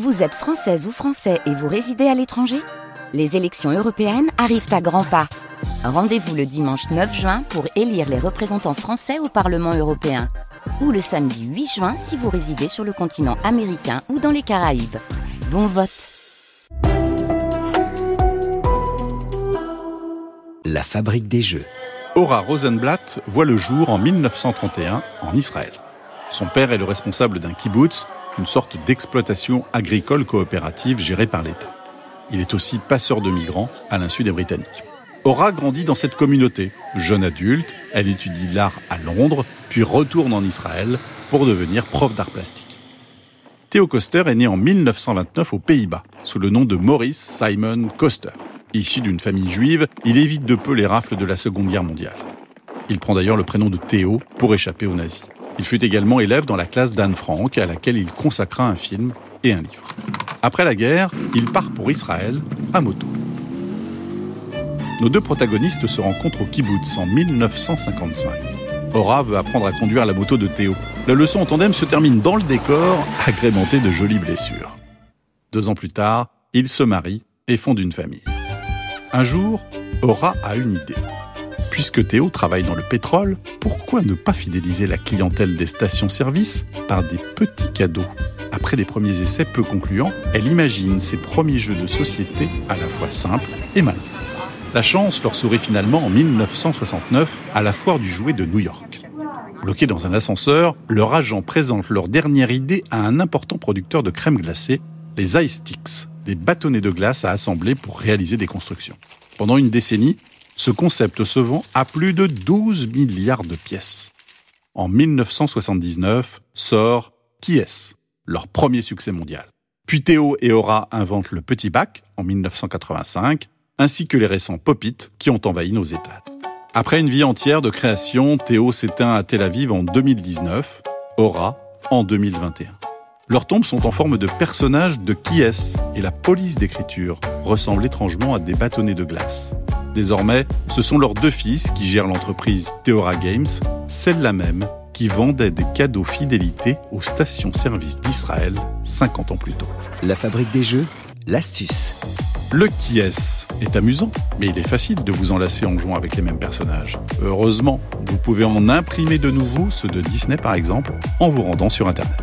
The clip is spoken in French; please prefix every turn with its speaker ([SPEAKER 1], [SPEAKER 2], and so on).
[SPEAKER 1] Vous êtes française ou français et vous résidez à l'étranger? Les élections européennes arrivent à grands pas. Rendez-vous le dimanche 9 juin pour élire les représentants français au Parlement européen. Ou le samedi 8 juin si vous résidez sur le continent américain ou dans les Caraïbes. Bon vote
[SPEAKER 2] La fabrique des jeux.
[SPEAKER 3] Ora Rosenblatt voit le jour en 1931 en Israël. Son père est le responsable d'un kibbutz une sorte d'exploitation agricole coopérative gérée par l'État. Il est aussi passeur de migrants à l'insu des Britanniques. Aura grandit dans cette communauté. Jeune adulte, elle étudie l'art à Londres, puis retourne en Israël pour devenir prof d'art plastique. Theo Koster est né en 1929 aux Pays-Bas, sous le nom de Maurice Simon Koster. Issu d'une famille juive, il évite de peu les rafles de la Seconde Guerre mondiale. Il prend d'ailleurs le prénom de Théo pour échapper aux nazis. Il fut également élève dans la classe d'Anne Frank, à laquelle il consacra un film et un livre. Après la guerre, il part pour Israël à moto. Nos deux protagonistes se rencontrent au kibbutz en 1955. Ora veut apprendre à conduire la moto de Théo. La leçon en tandem se termine dans le décor, agrémenté de jolies blessures. Deux ans plus tard, ils se marient et fondent une famille. Un jour, Ora a une idée. Puisque Théo travaille dans le pétrole, pourquoi ne pas fidéliser la clientèle des stations-service par des petits cadeaux? Après des premiers essais peu concluants, elle imagine ses premiers jeux de société à la fois simples et malins. La chance leur sourit finalement en 1969 à la foire du jouet de New York. Bloqués dans un ascenseur, leur agent présente leur dernière idée à un important producteur de crème glacée, les Ice Sticks, des bâtonnets de glace à assembler pour réaliser des constructions. Pendant une décennie, ce concept se vend à plus de 12 milliards de pièces. En 1979 sort Qui est leur premier succès mondial. Puis Théo et Aura inventent le petit bac en 1985, ainsi que les récents Pop-It qui ont envahi nos étals. Après une vie entière de création, Théo s'éteint à Tel Aviv en 2019, Aura en 2021. Leurs tombes sont en forme de personnages de qui est et la police d'écriture ressemble étrangement à des bâtonnets de glace. Désormais, ce sont leurs deux fils qui gèrent l'entreprise Theora Games, celle-là même qui vendait des cadeaux fidélité aux stations-service d'Israël 50 ans plus tôt.
[SPEAKER 2] La fabrique des jeux, l'astuce.
[SPEAKER 3] Le qui est est amusant, mais il est facile de vous enlacer en jouant avec les mêmes personnages. Heureusement, vous pouvez en imprimer de nouveaux, ceux de Disney par exemple, en vous rendant sur Internet.